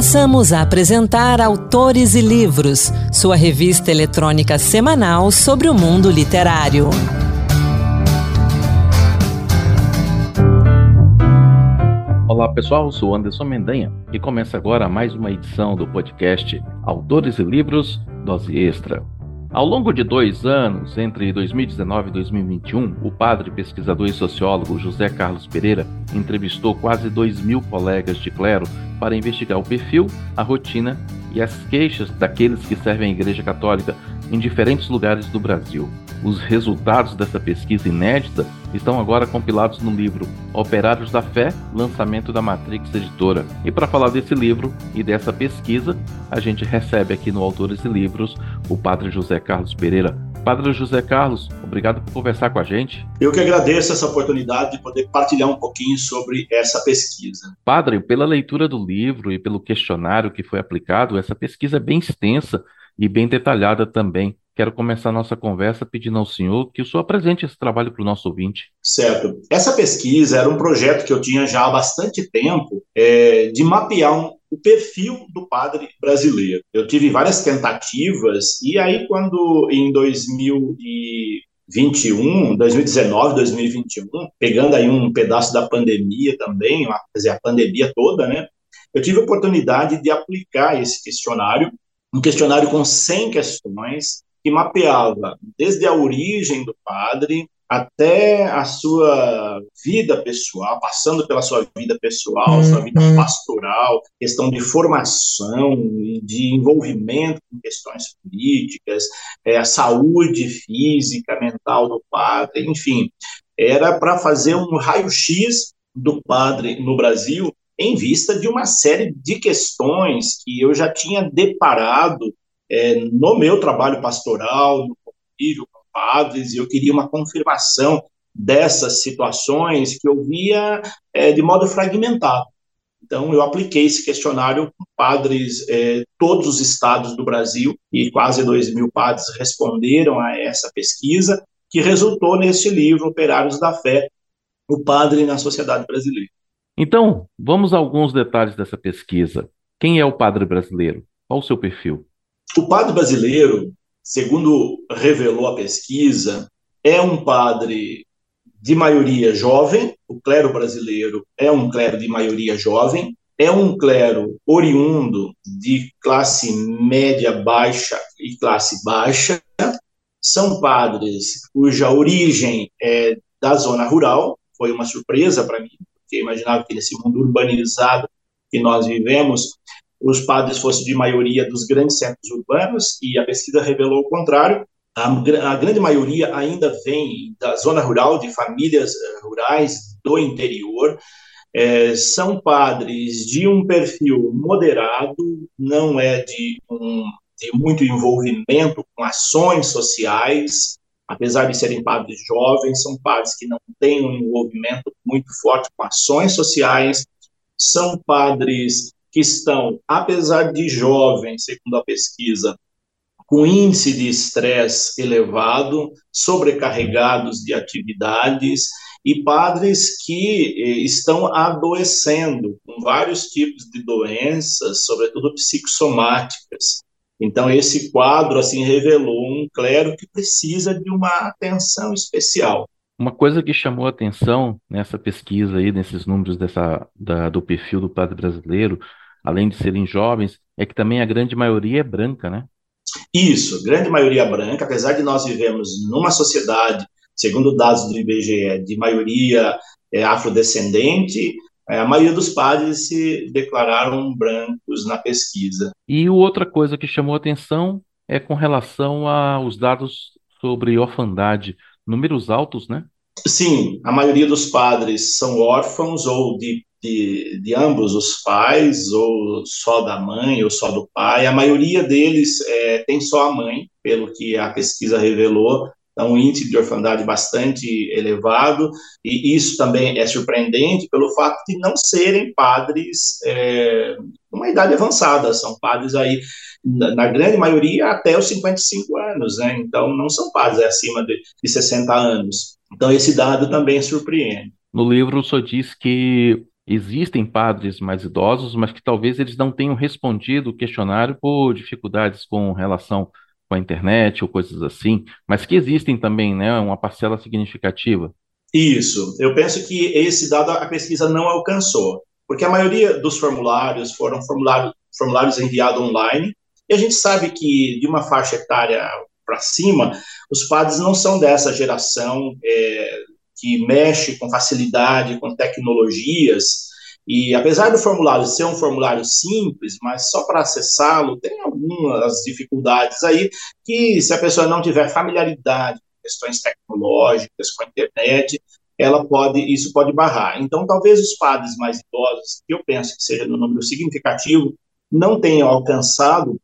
Passamos a apresentar Autores e Livros, sua revista eletrônica semanal sobre o mundo literário. Olá pessoal, sou Anderson Mendanha e começa agora mais uma edição do podcast Autores e Livros Dose Extra. Ao longo de dois anos, entre 2019 e 2021, o padre, pesquisador e sociólogo José Carlos Pereira entrevistou quase 2 mil colegas de clero para investigar o perfil, a rotina e as queixas daqueles que servem a Igreja Católica em diferentes lugares do Brasil. Os resultados dessa pesquisa inédita estão agora compilados no livro Operários da Fé, lançamento da Matrix Editora. E para falar desse livro e dessa pesquisa, a gente recebe aqui no Autores e Livros o Padre José Carlos Pereira. Padre José Carlos, obrigado por conversar com a gente. Eu que agradeço essa oportunidade de poder partilhar um pouquinho sobre essa pesquisa. Padre, pela leitura do livro e pelo questionário que foi aplicado, essa pesquisa é bem extensa e bem detalhada também. Quero começar nossa conversa pedindo ao senhor que o senhor apresente esse trabalho para o nosso ouvinte. Certo. Essa pesquisa era um projeto que eu tinha já há bastante tempo é, de mapear um, o perfil do padre brasileiro. Eu tive várias tentativas e aí quando em 2021, 2019, 2021, pegando aí um pedaço da pandemia também, quer dizer, a pandemia toda, né? Eu tive a oportunidade de aplicar esse questionário um questionário com 100 questões que mapeava desde a origem do padre até a sua vida pessoal, passando pela sua vida pessoal, uhum. sua vida pastoral, questão de formação e de envolvimento com questões políticas, é, a saúde física, mental do padre, enfim, era para fazer um raio-x do padre no Brasil em vista de uma série de questões que eu já tinha deparado é, no meu trabalho pastoral, no convívio com padres, e eu queria uma confirmação dessas situações que eu via é, de modo fragmentado. Então, eu apliquei esse questionário com padres, é, todos os estados do Brasil, e quase dois mil padres responderam a essa pesquisa, que resultou neste livro, Operários da Fé, o Padre na Sociedade Brasileira. Então, vamos a alguns detalhes dessa pesquisa. Quem é o padre brasileiro? Qual o seu perfil? O padre brasileiro, segundo revelou a pesquisa, é um padre de maioria jovem, o clero brasileiro é um clero de maioria jovem, é um clero oriundo de classe média baixa e classe baixa, são padres cuja origem é da zona rural, foi uma surpresa para mim, porque imaginava que nesse mundo urbanizado que nós vivemos, os padres fossem de maioria dos grandes centros urbanos, e a pesquisa revelou o contrário. A, a grande maioria ainda vem da zona rural, de famílias eh, rurais do interior. É, são padres de um perfil moderado, não é de, um, de muito envolvimento com ações sociais, apesar de serem padres jovens, são padres que não têm um envolvimento muito forte com ações sociais, são padres que estão, apesar de jovens, segundo a pesquisa, com índice de estresse elevado, sobrecarregados de atividades, e padres que eh, estão adoecendo com vários tipos de doenças, sobretudo psicossomáticas. Então esse quadro assim revelou um clero que precisa de uma atenção especial. Uma coisa que chamou a atenção nessa pesquisa aí, nesses números dessa, da, do perfil do padre brasileiro, além de serem jovens, é que também a grande maioria é branca, né? Isso, grande maioria branca, apesar de nós vivemos numa sociedade, segundo dados do IBGE, de maioria é, afrodescendente, a maioria dos padres se declararam brancos na pesquisa. E outra coisa que chamou a atenção é com relação aos dados sobre orfandade números altos, né? Sim, a maioria dos padres são órfãos ou de, de, de, ambos os pais, ou só da mãe, ou só do pai. A maioria deles é, tem só a mãe, pelo que a pesquisa revelou. Então, um índice de orfandade bastante elevado, e isso também é surpreendente pelo fato de não serem padres é, uma idade avançada, são padres aí na grande maioria, até os 55 anos, né? Então, não são padres acima de, de 60 anos. Então, esse dado também surpreende. No livro, o senhor diz que existem padres mais idosos, mas que talvez eles não tenham respondido o questionário por dificuldades com relação com a internet ou coisas assim, mas que existem também, né, uma parcela significativa. Isso. Eu penso que esse dado a pesquisa não alcançou, porque a maioria dos formulários foram formulários, formulários enviados online, e a gente sabe que de uma faixa etária para cima, os padres não são dessa geração é, que mexe com facilidade com tecnologias, e apesar do formulário ser um formulário simples, mas só para acessá-lo, tem algumas dificuldades aí que, se a pessoa não tiver familiaridade com questões tecnológicas, com a internet, ela pode, isso pode barrar. Então, talvez os padres mais idosos, que eu penso que seja no número significativo, não tenham alcançado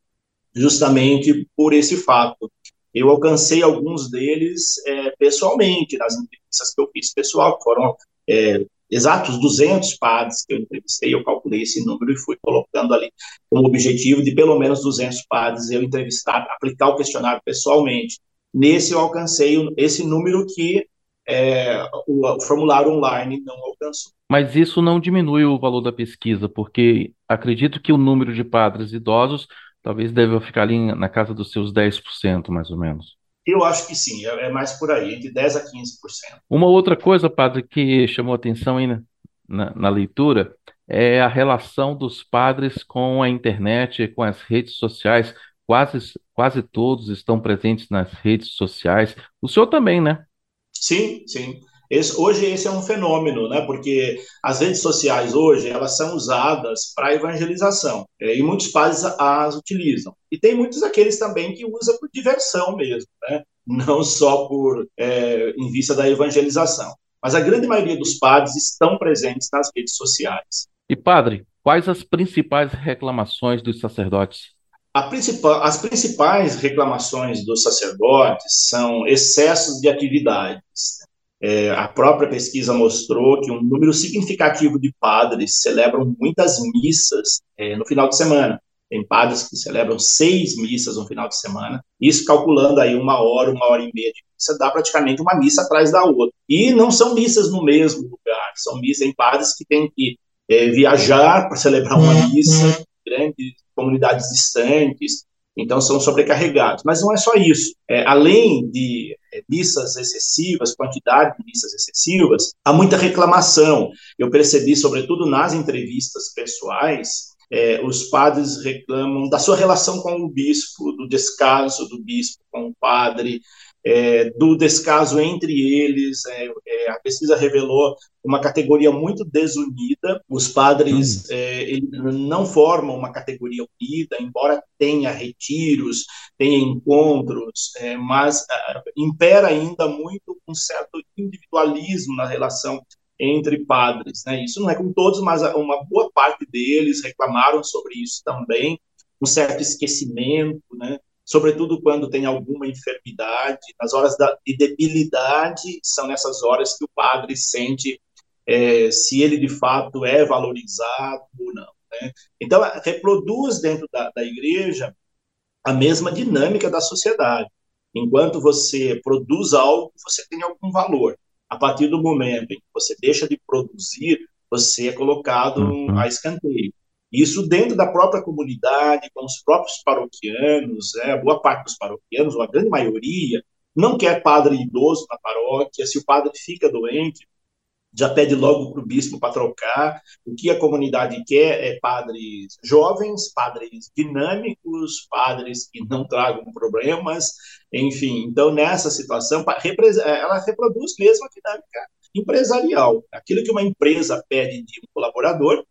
justamente por esse fato. Eu alcancei alguns deles é, pessoalmente, nas entrevistas que eu fiz pessoal, que foram é, exatos 200 padres que eu entrevistei, eu calculei esse número e fui colocando ali como objetivo de pelo menos 200 padres eu entrevistar, aplicar o questionário pessoalmente. Nesse eu alcancei esse número que é, o, o, formulário online não alcançou. Mas isso não diminui o valor da pesquisa, porque acredito que o número de padres idosos talvez deva ficar ali na casa dos seus 10%, mais ou menos. Eu acho que sim, é, é mais por aí, entre 10% a 15%. Uma outra coisa, padre, que chamou atenção aí na, na, na leitura é a relação dos padres com a internet, com as redes sociais. Quase, quase todos estão presentes nas redes sociais. O senhor também, né? Sim, sim. Esse, hoje esse é um fenômeno, né? Porque as redes sociais hoje elas são usadas para evangelização é, e muitos pais as utilizam. E tem muitos aqueles também que usam por diversão mesmo, né? Não só por é, em vista da evangelização. Mas a grande maioria dos padres estão presentes nas redes sociais. E padre, quais as principais reclamações dos sacerdotes? Principal, as principais reclamações dos sacerdotes são excessos de atividades, é, a própria pesquisa mostrou que um número significativo de padres celebram muitas missas é, no final de semana. Tem padres que celebram seis missas no final de semana, isso calculando aí uma hora, uma hora e meia de missa, dá praticamente uma missa atrás da outra. E não são missas no mesmo lugar, são missas em padres que têm que é, viajar para celebrar uma missa, grandes comunidades distantes, então são sobrecarregados. Mas não é só isso. É, além de é, missas excessivas, quantidade de missas excessivas, há muita reclamação. Eu percebi, sobretudo nas entrevistas pessoais, é, os padres reclamam da sua relação com o bispo, do descaso do bispo com o padre, é, do descaso entre eles. É, é, a pesquisa revelou uma categoria muito desunida. Os padres hum. É, não formam uma categoria unida, embora tenha retiros, tenha encontros, é, mas impera ainda muito um certo individualismo na relação entre padres. Né? Isso não é com todos, mas uma boa parte deles reclamaram sobre isso também, um certo esquecimento, né? Sobretudo quando tem alguma enfermidade, nas horas da, de debilidade, são nessas horas que o padre sente é, se ele de fato é valorizado ou não. Né? Então, reproduz dentro da, da igreja a mesma dinâmica da sociedade. Enquanto você produz algo, você tem algum valor. A partir do momento em que você deixa de produzir, você é colocado uhum. a escanteio. Isso dentro da própria comunidade, com os próprios paroquianos, né, boa parte dos paroquianos, ou a grande maioria, não quer padre idoso na paróquia. Se o padre fica doente, já pede logo para o bispo para trocar. O que a comunidade quer é padres jovens, padres dinâmicos, padres que não tragam problemas, enfim. Então, nessa situação, ela reproduz mesmo a dinâmica empresarial. Aquilo que uma empresa pede de um colaborador,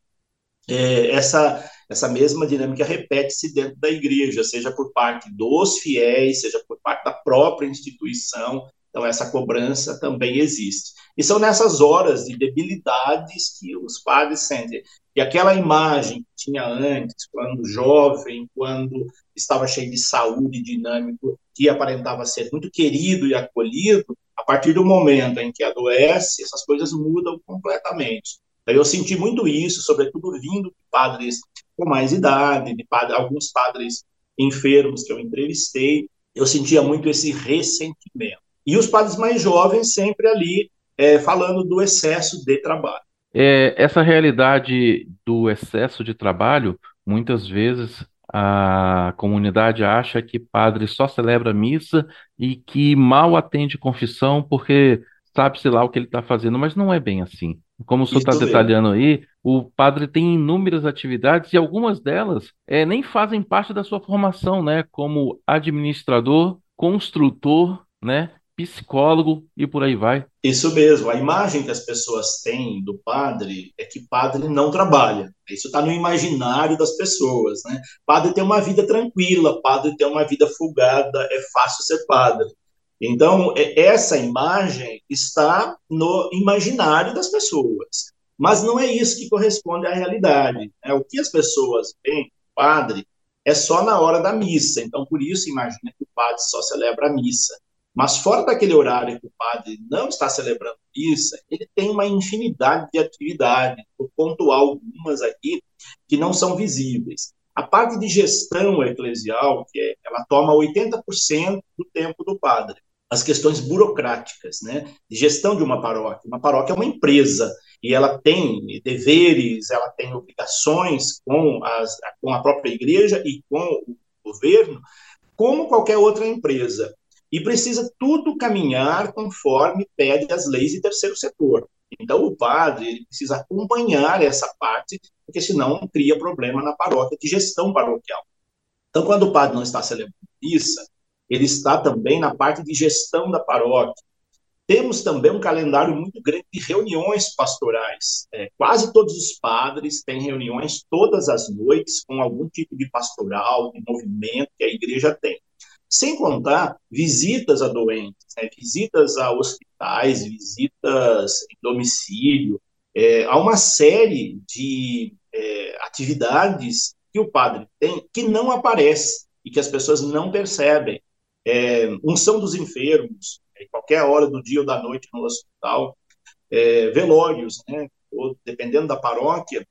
é, essa, essa mesma dinâmica repete-se dentro da igreja, seja por parte dos fiéis, seja por parte da própria instituição. Então, essa cobrança também existe. E são nessas horas de debilidades que os padres sentem. E aquela imagem que tinha antes, quando jovem, quando estava cheio de saúde, dinâmico, que aparentava ser muito querido e acolhido, a partir do momento em que adoece, essas coisas mudam completamente. Eu senti muito isso, sobretudo vindo de padres com mais idade, de alguns padres enfermos que eu entrevistei, eu sentia muito esse ressentimento. E os padres mais jovens sempre ali é, falando do excesso de trabalho. É, essa realidade do excesso de trabalho, muitas vezes a comunidade acha que padre só celebra missa e que mal atende confissão porque sabe-se lá o que ele está fazendo, mas não é bem assim. Como o senhor está detalhando aí, o padre tem inúmeras atividades e algumas delas é, nem fazem parte da sua formação, né? Como administrador, construtor, né? psicólogo e por aí vai. Isso mesmo. A imagem que as pessoas têm do padre é que padre não trabalha. Isso está no imaginário das pessoas, né? Padre tem uma vida tranquila, padre tem uma vida folgada, é fácil ser padre. Então, é, essa imagem está no imaginário das pessoas. Mas não é isso que corresponde à realidade. É O que as pessoas veem, padre, é só na hora da missa. Então, por isso, imagina que o padre só celebra a missa. Mas fora daquele horário que o padre não está celebrando missa, ele tem uma infinidade de atividades. Vou pontuar algumas aqui que não são visíveis. A parte de gestão eclesial, que é, ela toma 80% do tempo do padre. As questões burocráticas, né, de gestão de uma paróquia. Uma paróquia é uma empresa e ela tem deveres, ela tem obrigações com, as, com a própria igreja e com o governo, como qualquer outra empresa e precisa tudo caminhar conforme pede as leis de terceiro setor. Então, o padre ele precisa acompanhar essa parte, porque senão cria problema na paróquia de gestão paroquial. Então, quando o padre não está celebrando missa, ele está também na parte de gestão da paróquia. Temos também um calendário muito grande de reuniões pastorais. É, quase todos os padres têm reuniões todas as noites com algum tipo de pastoral, de movimento que a igreja tem. Sem contar visitas a doentes, né? visitas a hospitais, visitas em domicílio. É, há uma série de é, atividades que o padre tem que não aparece e que as pessoas não percebem. É, unção dos enfermos, em qualquer hora do dia ou da noite no hospital, é, velórios, né? Ou, dependendo da paróquia,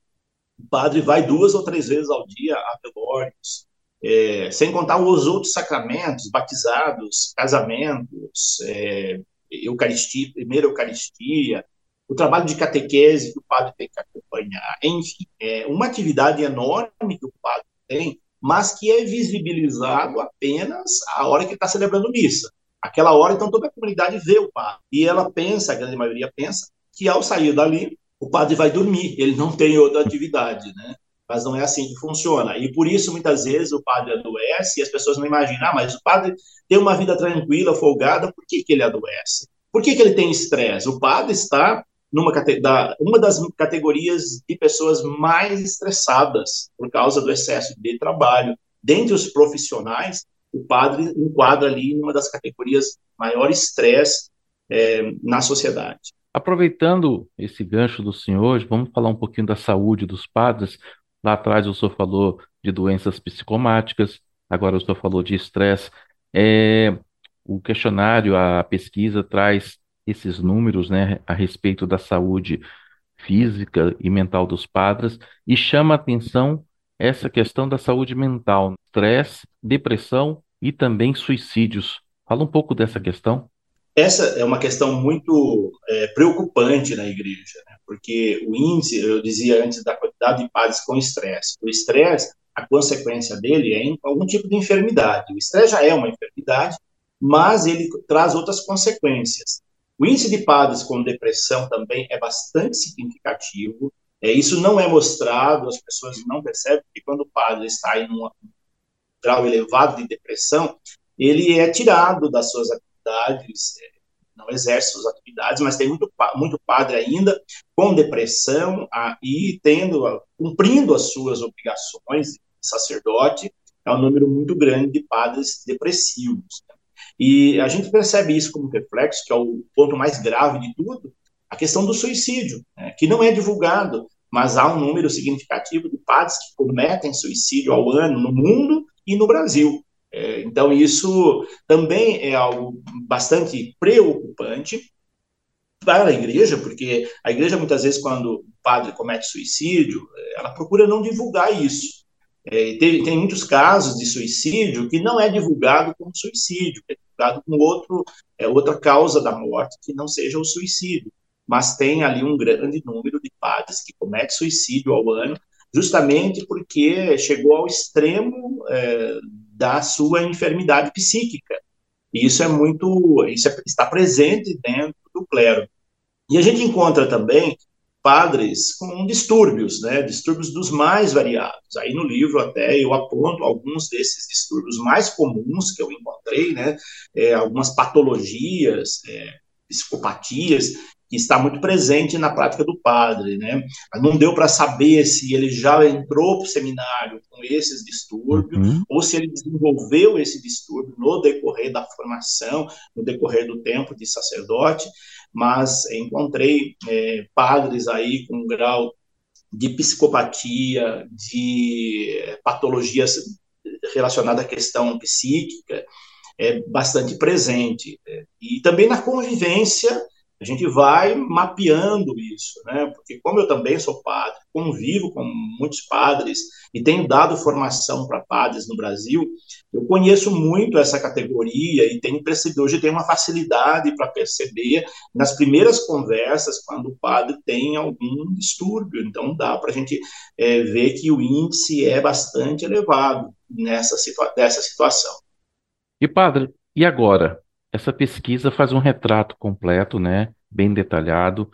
o padre vai duas ou três vezes ao dia a velórios, é, sem contar os outros sacramentos, batizados, casamentos, é, Eucaristia, primeira Eucaristia, o trabalho de catequese que o padre tem que acompanhar, enfim, é uma atividade enorme que o padre tem, mas que é visibilizado apenas a hora que está celebrando missa. Aquela hora, então, toda a comunidade vê o padre. E ela pensa, a grande maioria pensa, que ao sair dali, o padre vai dormir, ele não tem outra atividade, né? Mas não é assim que funciona. E por isso, muitas vezes, o padre adoece e as pessoas não imaginam, ah, mas o padre tem uma vida tranquila, folgada, por que, que ele adoece? Por que, que ele tem estresse? O padre está numa uma das categorias de pessoas mais estressadas por causa do excesso de trabalho. Dentre os profissionais, o padre enquadra ali numa das categorias maior estresse é, na sociedade. Aproveitando esse gancho do senhor, vamos falar um pouquinho da saúde dos padres. Lá atrás o senhor falou de doenças psicomáticas, agora o senhor falou de estresse. É, o questionário, a pesquisa traz esses números né, a respeito da saúde física e mental dos padres e chama a atenção essa questão da saúde mental, estresse, depressão e também suicídios. Fala um pouco dessa questão. Essa é uma questão muito é, preocupante na igreja, né? Porque o índice, eu dizia antes, da quantidade de padres com estresse. O estresse, a consequência dele é algum tipo de enfermidade. O estresse já é uma enfermidade, mas ele traz outras consequências. O índice de padres com depressão também é bastante significativo. É, isso não é mostrado, as pessoas não percebem, que quando o padre está em um grau elevado de depressão, ele é tirado das suas atividades, é, não exerce suas atividades, mas tem muito, muito padre ainda com depressão a, e tendo, cumprindo as suas obrigações sacerdote, é um número muito grande de padres depressivos. E a gente percebe isso como reflexo, que é o ponto mais grave de tudo, a questão do suicídio, né, que não é divulgado, mas há um número significativo de padres que cometem suicídio ao ano no mundo e no Brasil. É, então, isso também é algo bastante preocupante para a igreja, porque a igreja, muitas vezes, quando o padre comete suicídio, ela procura não divulgar isso. É, tem, tem, muitos casos de suicídio que não é divulgado como suicídio, é divulgado com outro, é, outra causa da morte que não seja o suicídio. Mas tem ali um grande número de padres que cometem suicídio ao ano, justamente porque chegou ao extremo é, da sua enfermidade psíquica. E isso é muito, isso é, está presente dentro do clero. E a gente encontra também padres com distúrbios, né, distúrbios dos mais variados. Aí no livro até eu aponto alguns desses distúrbios mais comuns que eu encontrei, né, é, algumas patologias, é, psicopatias que está muito presente na prática do padre, né? Não deu para saber se ele já entrou para o seminário com esses distúrbios uhum. ou se ele desenvolveu esse distúrbio no decorrer da formação, no decorrer do tempo de sacerdote, mas encontrei é, padres aí com um grau de psicopatia, de patologias relacionadas à questão psíquica, é bastante presente. E também na convivência a gente vai mapeando isso, né? Porque como eu também sou padre, convivo com muitos padres e tenho dado formação para padres no Brasil, eu conheço muito essa categoria e tenho percebido hoje tenho uma facilidade para perceber nas primeiras conversas quando o padre tem algum distúrbio. Então dá para a gente é, ver que o índice é bastante elevado nessa situa dessa situação. E padre, e agora? Essa pesquisa faz um retrato completo, né, bem detalhado.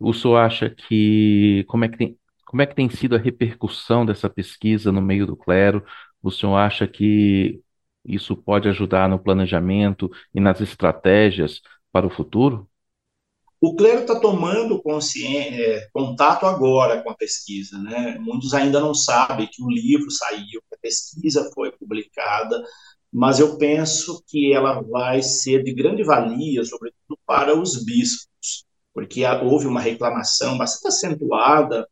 O senhor acha que como é que tem, como é que tem sido a repercussão dessa pesquisa no meio do clero? O senhor acha que isso pode ajudar no planejamento e nas estratégias para o futuro? O clero está tomando é, contato agora com a pesquisa, né? Muitos ainda não sabem que o livro saiu, que a pesquisa foi publicada, mas eu penso que ela vai ser de grande valia, sobretudo para os bispos, porque houve uma reclamação bastante acentuada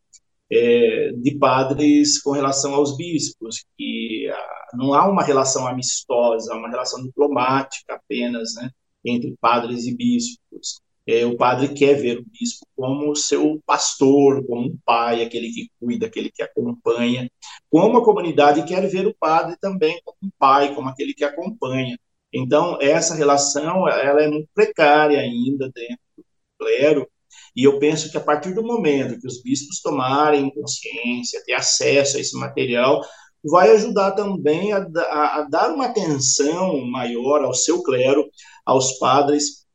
é, de padres com relação aos bispos, que ah, não há uma relação amistosa, uma relação diplomática apenas, né, entre padres e bispos. É, o padre quer ver o bispo como seu pastor, como um pai, aquele que cuida, aquele que acompanha, como a comunidade quer ver o padre também como um pai, como aquele que acompanha. Então, essa relação ela é muito precária ainda dentro do clero, e eu penso que a partir do momento que os bispos tomarem consciência, ter acesso a esse material, vai ajudar também a, a, a dar uma atenção maior ao seu clero, aos padres,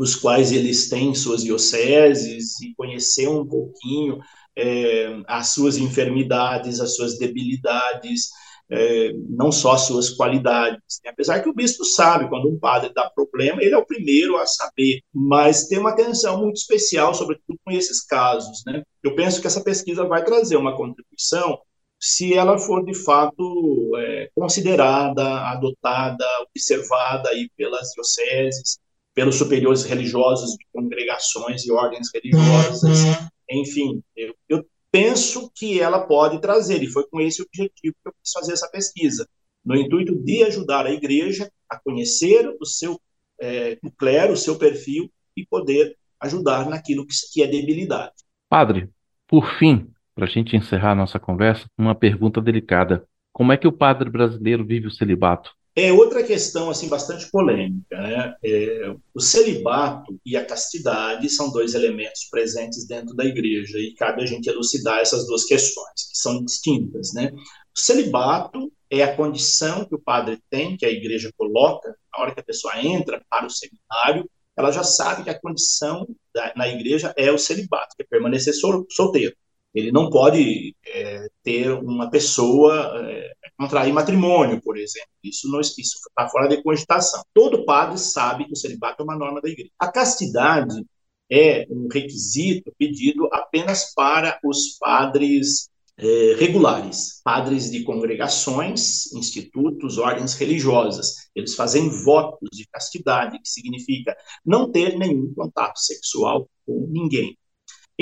os quais eles têm suas dioceses e conhecer um pouquinho é, as suas enfermidades, as suas debilidades, é, não só as suas qualidades. Apesar que o bispo sabe, quando um padre dá problema, ele é o primeiro a saber, mas tem uma atenção muito especial, sobretudo com esses casos. Né? Eu penso que essa pesquisa vai trazer uma contribuição se ela for de fato é, considerada, adotada, observada aí pelas dioceses, pelos superiores religiosos de congregações e ordens religiosas, uhum. enfim, eu, eu, penso que ela pode trazer, e foi com esse objetivo que eu quis fazer essa pesquisa, no intuito de ajudar a igreja a conhecer o seu é, o clero, o seu perfil, e poder ajudar naquilo que, que é debilidade. Padre, por fim, para a gente encerrar a nossa conversa, uma pergunta delicada. Como é que o padre brasileiro vive o celibato? É outra questão assim bastante polêmica, né? É, o celibato e a castidade são dois elementos presentes dentro da igreja e cabe a gente elucidar essas duas questões que são distintas, né? O celibato é a condição que o padre tem, que a igreja coloca na hora que a pessoa entra para o seminário, ela já sabe que a condição da, na igreja é o celibato, que é permanecer sol, solteiro. Ele não pode é, ter uma pessoa, é, contrair matrimônio, por exemplo. Isso não está fora de cogitação. Todo padre sabe que o celibato é uma norma da igreja. A castidade é um requisito pedido apenas para os padres é, regulares, padres de congregações, institutos, ordens religiosas. Eles fazem votos de castidade, que significa não ter nenhum contato sexual com ninguém.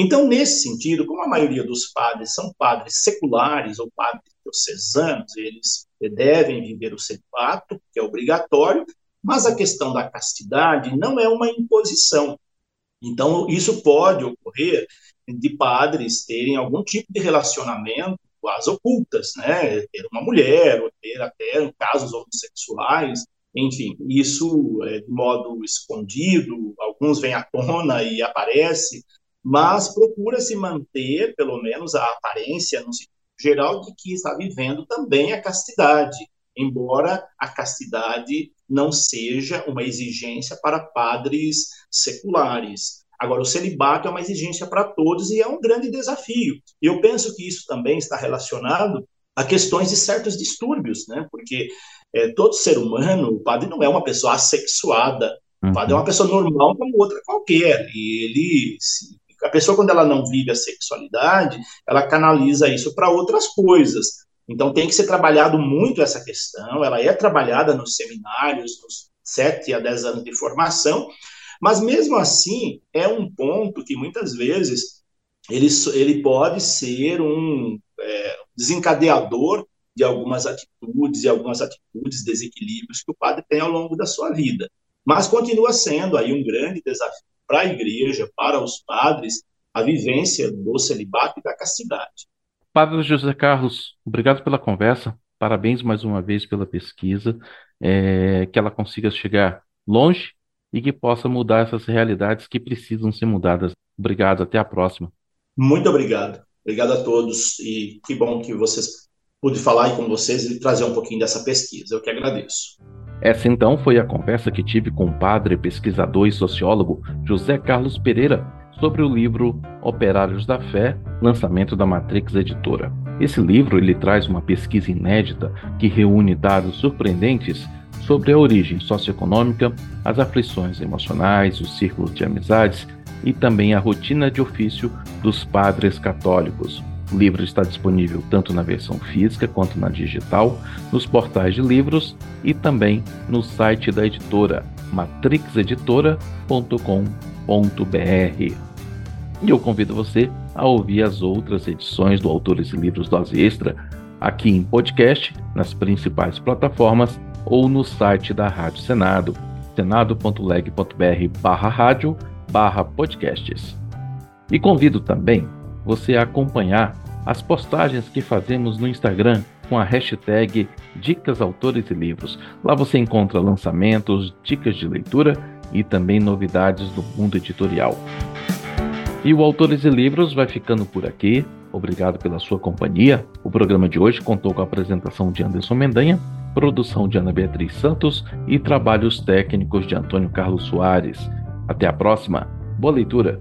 Então, nesse sentido, como a maioria dos padres são padres seculares ou padres diocesanos, eles devem viver o celibato, que é obrigatório, mas a questão da castidade não é uma imposição. Então, isso pode ocorrer de padres terem algum tipo de relacionamento às ocultas, né? Ter uma mulher, ou ter até casos homossexuais, enfim, isso é de modo escondido, alguns vêm à tona e aparece, mas procura se manter, pelo menos, a aparência, no geral, de que está vivendo também a castidade, embora a castidade não seja uma exigência para padres seculares. Agora, o celibato é uma exigência para todos e é um grande desafio. E eu penso que isso também está relacionado a questões de certos distúrbios, né? Porque é, todo ser humano, o padre não é uma pessoa assexuada, o padre é uma uhum. pessoa normal como outra qualquer. E ele, a pessoa quando ela não vive a sexualidade, ela canaliza isso para outras coisas. Então tem que ser trabalhado muito essa questão, ela é trabalhada nos seminários, nos 7 a 10 anos de formação, mas mesmo assim é um ponto que muitas vezes ele, ele pode ser um é, desencadeador de algumas atitudes e algumas atitudes, desequilíbrios que o padre tem ao longo da sua vida. Mas continua sendo aí um grande desafio para a igreja, para os padres, a vivência do celibato e da castidade. Padre José Carlos, obrigado pela conversa, parabéns mais uma vez pela pesquisa, é, que ela consiga chegar longe e que possa mudar essas realidades que precisam ser mudadas. Obrigado, até a próxima. Muito obrigado. Obrigado a todos e que bom que vocês pude falar aí com vocês e trazer um pouquinho dessa pesquisa. Eu que agradeço. Essa então foi a conversa que tive com o padre, pesquisador e sociólogo José Carlos Pereira sobre o livro Operários da Fé, lançamento da Matrix Editora. Esse livro ele traz uma pesquisa inédita que reúne dados surpreendentes sobre a origem socioeconômica, as aflições emocionais, os círculos de amizades e também a rotina de ofício dos padres católicos. O livro está disponível tanto na versão física quanto na digital, nos portais de livros e também no site da editora matrixeditora.com.br. E eu convido você a ouvir as outras edições do Autores e Livros Dose Extra aqui em podcast, nas principais plataformas ou no site da Rádio Senado, senado.leg.br barra rádio barra podcasts. E convido também você acompanhar as postagens que fazemos no Instagram com a hashtag Dicas Autores e Livros. Lá você encontra lançamentos, dicas de leitura e também novidades do mundo editorial. E o Autores e Livros vai ficando por aqui. Obrigado pela sua companhia. O programa de hoje contou com a apresentação de Anderson Mendanha, produção de Ana Beatriz Santos e trabalhos técnicos de Antônio Carlos Soares. Até a próxima. Boa leitura.